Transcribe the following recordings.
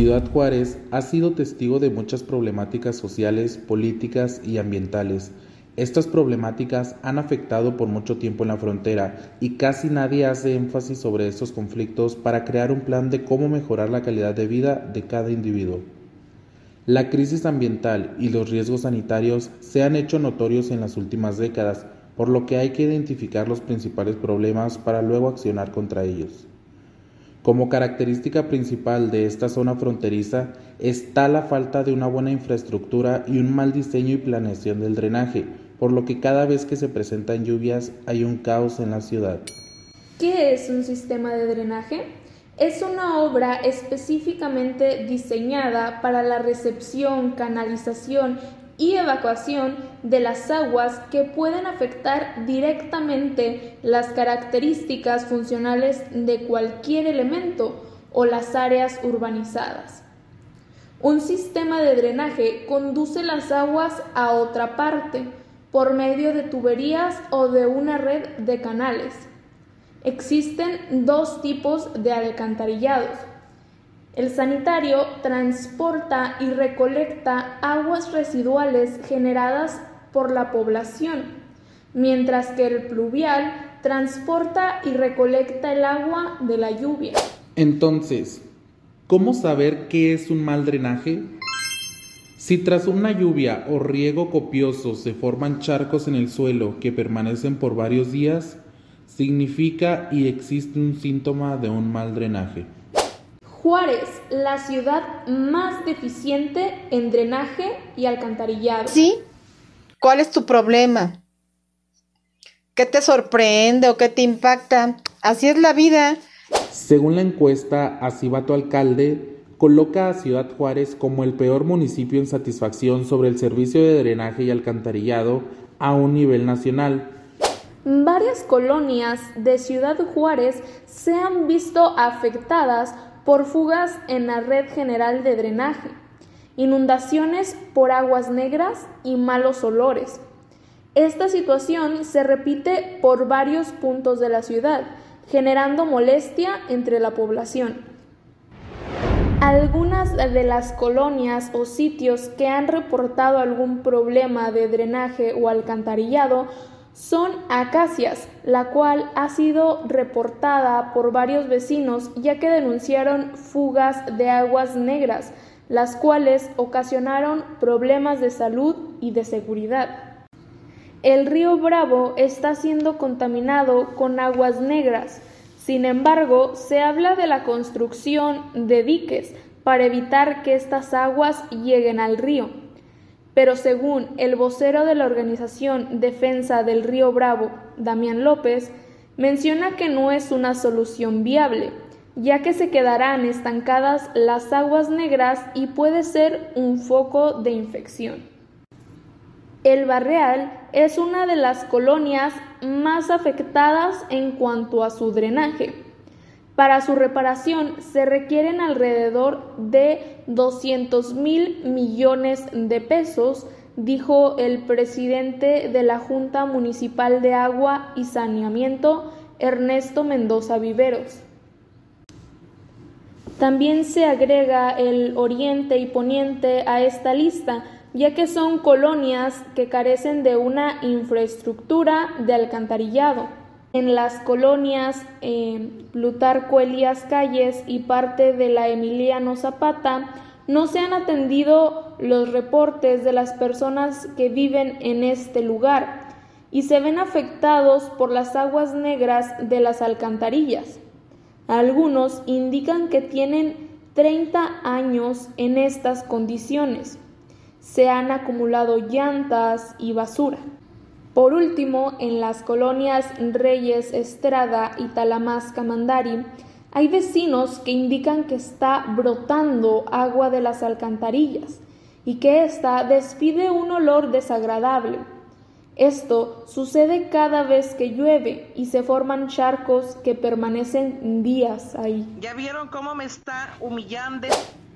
Ciudad Juárez ha sido testigo de muchas problemáticas sociales, políticas y ambientales. Estas problemáticas han afectado por mucho tiempo en la frontera y casi nadie hace énfasis sobre estos conflictos para crear un plan de cómo mejorar la calidad de vida de cada individuo. La crisis ambiental y los riesgos sanitarios se han hecho notorios en las últimas décadas, por lo que hay que identificar los principales problemas para luego accionar contra ellos. Como característica principal de esta zona fronteriza está la falta de una buena infraestructura y un mal diseño y planeación del drenaje, por lo que cada vez que se presentan lluvias hay un caos en la ciudad. ¿Qué es un sistema de drenaje? Es una obra específicamente diseñada para la recepción, canalización y evacuación de las aguas que pueden afectar directamente las características funcionales de cualquier elemento o las áreas urbanizadas. Un sistema de drenaje conduce las aguas a otra parte por medio de tuberías o de una red de canales. Existen dos tipos de alcantarillados el sanitario transporta y recolecta aguas residuales generadas por la población, mientras que el pluvial transporta y recolecta el agua de la lluvia. Entonces, ¿cómo saber qué es un mal drenaje? Si tras una lluvia o riego copioso se forman charcos en el suelo que permanecen por varios días, significa y existe un síntoma de un mal drenaje. Juárez, la ciudad más deficiente en drenaje y alcantarillado. ¿Sí? ¿Cuál es tu problema? ¿Qué te sorprende o qué te impacta? Así es la vida. Según la encuesta Acibato Alcalde, coloca a Ciudad Juárez como el peor municipio en satisfacción sobre el servicio de drenaje y alcantarillado a un nivel nacional. Varias colonias de Ciudad Juárez se han visto afectadas por fugas en la red general de drenaje, inundaciones por aguas negras y malos olores. Esta situación se repite por varios puntos de la ciudad, generando molestia entre la población. Algunas de las colonias o sitios que han reportado algún problema de drenaje o alcantarillado son acacias, la cual ha sido reportada por varios vecinos ya que denunciaron fugas de aguas negras, las cuales ocasionaron problemas de salud y de seguridad. El río Bravo está siendo contaminado con aguas negras. Sin embargo, se habla de la construcción de diques para evitar que estas aguas lleguen al río. Pero según el vocero de la organización Defensa del Río Bravo, Damián López, menciona que no es una solución viable, ya que se quedarán estancadas las aguas negras y puede ser un foco de infección. El Barreal es una de las colonias más afectadas en cuanto a su drenaje. Para su reparación se requieren alrededor de 200 mil millones de pesos, dijo el presidente de la Junta Municipal de Agua y Saneamiento, Ernesto Mendoza Viveros. También se agrega el oriente y poniente a esta lista, ya que son colonias que carecen de una infraestructura de alcantarillado en las colonias eh, Plutarco Elías Calles y parte de la Emiliano Zapata, no se han atendido los reportes de las personas que viven en este lugar y se ven afectados por las aguas negras de las alcantarillas. Algunos indican que tienen 30 años en estas condiciones. Se han acumulado llantas y basura. Por último, en las colonias Reyes Estrada y Talamasca Mandari, hay vecinos que indican que está brotando agua de las alcantarillas y que ésta despide un olor desagradable. Esto sucede cada vez que llueve y se forman charcos que permanecen días ahí. ¿Ya vieron cómo me está humillando?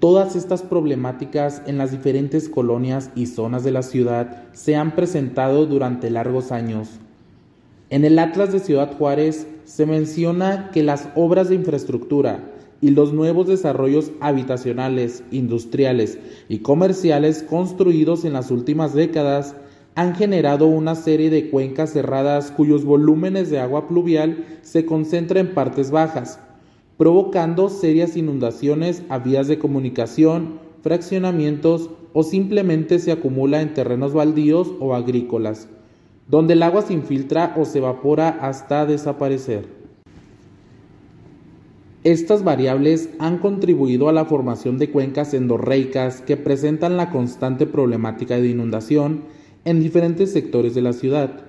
Todas estas problemáticas en las diferentes colonias y zonas de la ciudad se han presentado durante largos años. En el Atlas de Ciudad Juárez se menciona que las obras de infraestructura, y los nuevos desarrollos habitacionales, industriales y comerciales construidos en las últimas décadas han generado una serie de cuencas cerradas cuyos volúmenes de agua pluvial se concentran en partes bajas, provocando serias inundaciones a vías de comunicación, fraccionamientos o simplemente se acumula en terrenos baldíos o agrícolas, donde el agua se infiltra o se evapora hasta desaparecer. Estas variables han contribuido a la formación de cuencas endorreicas que presentan la constante problemática de inundación en diferentes sectores de la ciudad,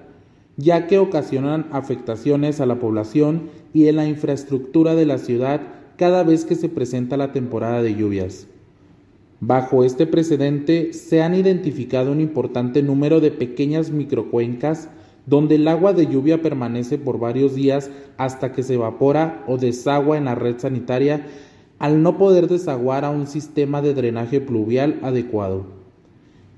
ya que ocasionan afectaciones a la población y en la infraestructura de la ciudad cada vez que se presenta la temporada de lluvias. Bajo este precedente se han identificado un importante número de pequeñas microcuencas donde el agua de lluvia permanece por varios días hasta que se evapora o desagua en la red sanitaria al no poder desaguar a un sistema de drenaje pluvial adecuado.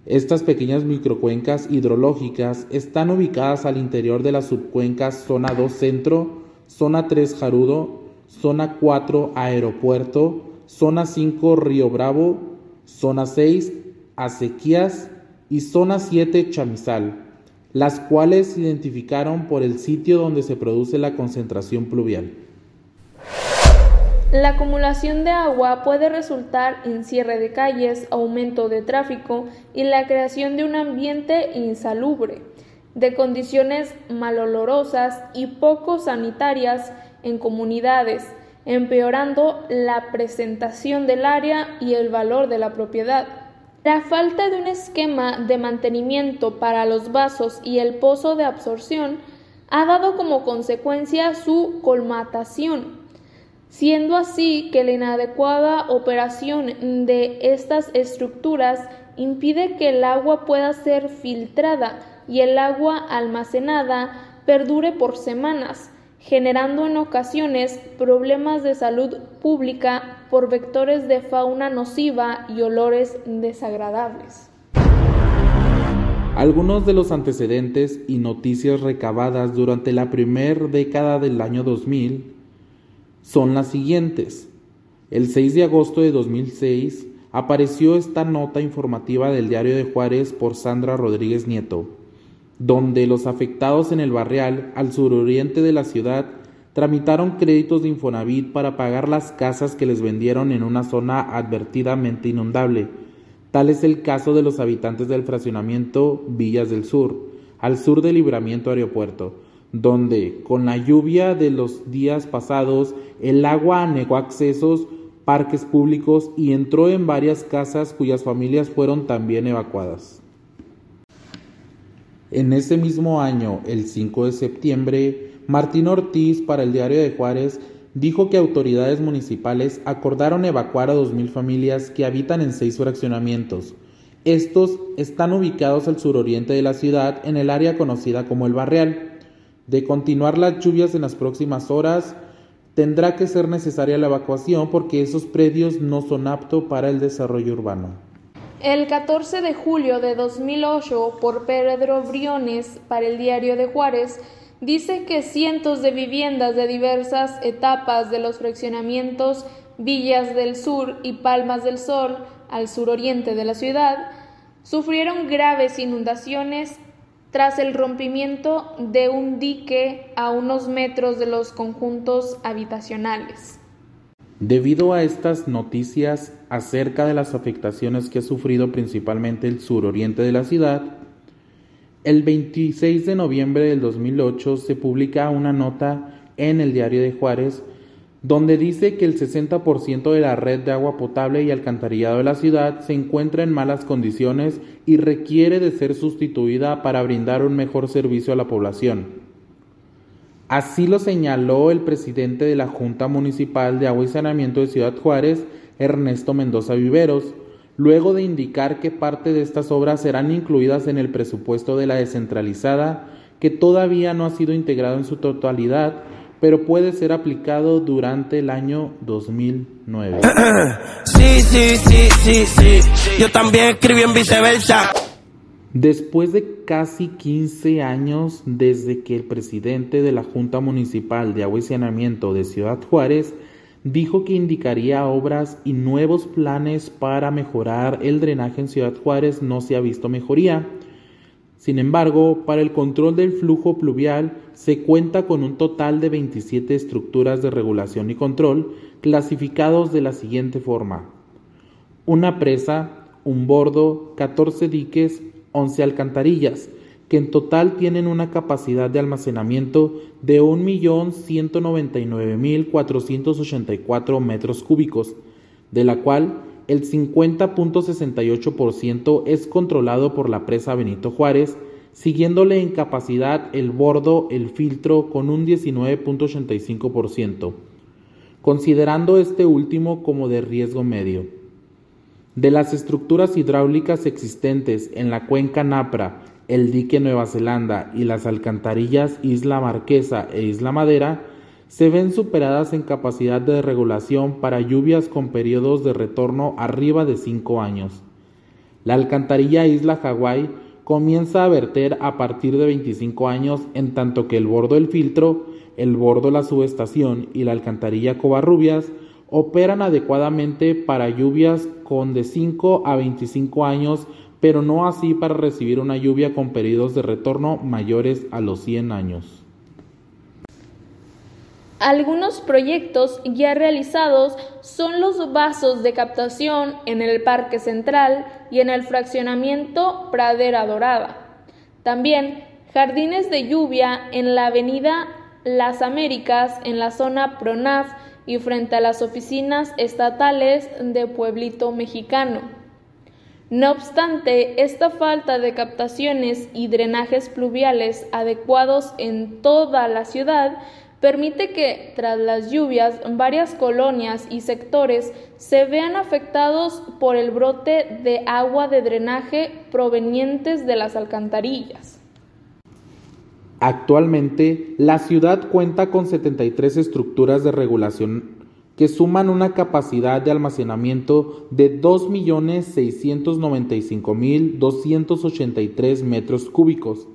Estas pequeñas microcuencas hidrológicas están ubicadas al interior de las subcuencas Zona 2 Centro, Zona 3 Jarudo, Zona 4 Aeropuerto, Zona 5 Río Bravo, Zona 6 Acequias y Zona 7 Chamizal las cuales se identificaron por el sitio donde se produce la concentración pluvial. La acumulación de agua puede resultar en cierre de calles, aumento de tráfico y la creación de un ambiente insalubre, de condiciones malolorosas y poco sanitarias en comunidades, empeorando la presentación del área y el valor de la propiedad. La falta de un esquema de mantenimiento para los vasos y el pozo de absorción ha dado como consecuencia su colmatación, siendo así que la inadecuada operación de estas estructuras impide que el agua pueda ser filtrada y el agua almacenada perdure por semanas, generando en ocasiones problemas de salud pública por vectores de fauna nociva y olores desagradables. Algunos de los antecedentes y noticias recabadas durante la primera década del año 2000 son las siguientes. El 6 de agosto de 2006 apareció esta nota informativa del Diario de Juárez por Sandra Rodríguez Nieto donde los afectados en el barrial al suroriente de la ciudad tramitaron créditos de Infonavit para pagar las casas que les vendieron en una zona advertidamente inundable. Tal es el caso de los habitantes del fraccionamiento Villas del Sur, al sur del libramiento aeropuerto, donde, con la lluvia de los días pasados, el agua anegó accesos, parques públicos y entró en varias casas cuyas familias fueron también evacuadas. En ese mismo año, el 5 de septiembre, Martín Ortiz para el Diario de Juárez dijo que autoridades municipales acordaron evacuar a 2.000 familias que habitan en seis fraccionamientos. Estos están ubicados al suroriente de la ciudad en el área conocida como el Barrial. De continuar las lluvias en las próximas horas, tendrá que ser necesaria la evacuación porque esos predios no son aptos para el desarrollo urbano. El 14 de julio de 2008, por Pedro Briones para el Diario de Juárez, dice que cientos de viviendas de diversas etapas de los fraccionamientos Villas del Sur y Palmas del Sol, al suroriente de la ciudad, sufrieron graves inundaciones tras el rompimiento de un dique a unos metros de los conjuntos habitacionales. Debido a estas noticias acerca de las afectaciones que ha sufrido principalmente el suroriente de la ciudad, el 26 de noviembre del 2008 se publica una nota en el diario de Juárez donde dice que el 60% de la red de agua potable y alcantarillado de la ciudad se encuentra en malas condiciones y requiere de ser sustituida para brindar un mejor servicio a la población. Así lo señaló el presidente de la Junta Municipal de Agua y Saneamiento de Ciudad Juárez, Ernesto Mendoza Viveros, luego de indicar que parte de estas obras serán incluidas en el presupuesto de la descentralizada, que todavía no ha sido integrado en su totalidad, pero puede ser aplicado durante el año 2009. Sí, sí, sí, sí, sí. Yo también escribí en viceversa. Después de casi 15 años desde que el presidente de la Junta Municipal de Agua y Saneamiento de Ciudad Juárez dijo que indicaría obras y nuevos planes para mejorar el drenaje en Ciudad Juárez. No se ha visto mejoría. Sin embargo, para el control del flujo pluvial se cuenta con un total de 27 estructuras de regulación y control clasificados de la siguiente forma. Una presa, un bordo, 14 diques, 11 alcantarillas, que en total tienen una capacidad de almacenamiento de 1.199.484 metros cúbicos, de la cual el 50.68% es controlado por la presa Benito Juárez, siguiéndole en capacidad el bordo, el filtro con un 19.85%, considerando este último como de riesgo medio. De las estructuras hidráulicas existentes en la cuenca Napra, el dique Nueva Zelanda y las alcantarillas Isla Marquesa e Isla Madera se ven superadas en capacidad de regulación para lluvias con periodos de retorno arriba de 5 años. La alcantarilla Isla Hawái comienza a verter a partir de 25 años en tanto que el bordo del filtro, el bordo de la subestación y la alcantarilla Covarrubias operan adecuadamente para lluvias con de 5 a 25 años pero no así para recibir una lluvia con periodos de retorno mayores a los 100 años. Algunos proyectos ya realizados son los vasos de captación en el Parque Central y en el fraccionamiento Pradera Dorada. También jardines de lluvia en la avenida Las Américas en la zona PRONAF y frente a las oficinas estatales de Pueblito Mexicano. No obstante, esta falta de captaciones y drenajes pluviales adecuados en toda la ciudad permite que, tras las lluvias, varias colonias y sectores se vean afectados por el brote de agua de drenaje provenientes de las alcantarillas. Actualmente, la ciudad cuenta con 73 estructuras de regulación que suman una capacidad de almacenamiento de 2.695.283 metros cúbicos,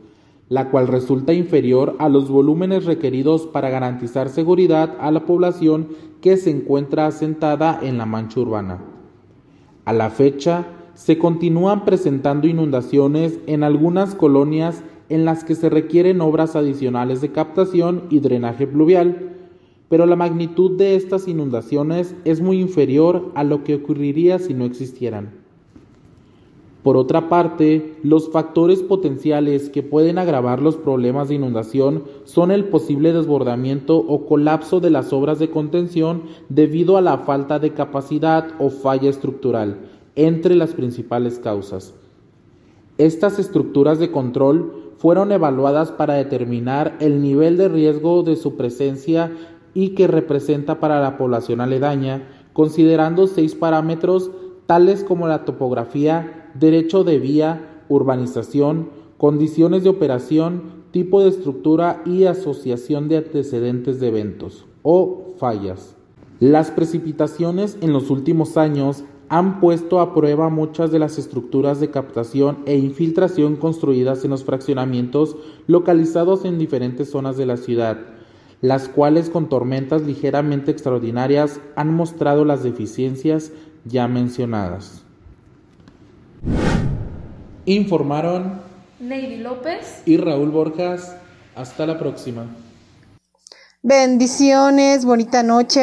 la cual resulta inferior a los volúmenes requeridos para garantizar seguridad a la población que se encuentra asentada en la mancha urbana. A la fecha, se continúan presentando inundaciones en algunas colonias en las que se requieren obras adicionales de captación y drenaje pluvial, pero la magnitud de estas inundaciones es muy inferior a lo que ocurriría si no existieran. Por otra parte, los factores potenciales que pueden agravar los problemas de inundación son el posible desbordamiento o colapso de las obras de contención debido a la falta de capacidad o falla estructural, entre las principales causas. Estas estructuras de control fueron evaluadas para determinar el nivel de riesgo de su presencia y que representa para la población aledaña, considerando seis parámetros tales como la topografía, derecho de vía, urbanización, condiciones de operación, tipo de estructura y asociación de antecedentes de eventos o fallas. Las precipitaciones en los últimos años han puesto a prueba muchas de las estructuras de captación e infiltración construidas en los fraccionamientos localizados en diferentes zonas de la ciudad, las cuales con tormentas ligeramente extraordinarias han mostrado las deficiencias ya mencionadas. Informaron Neidy López y Raúl Borjas. Hasta la próxima. Bendiciones, bonita noche.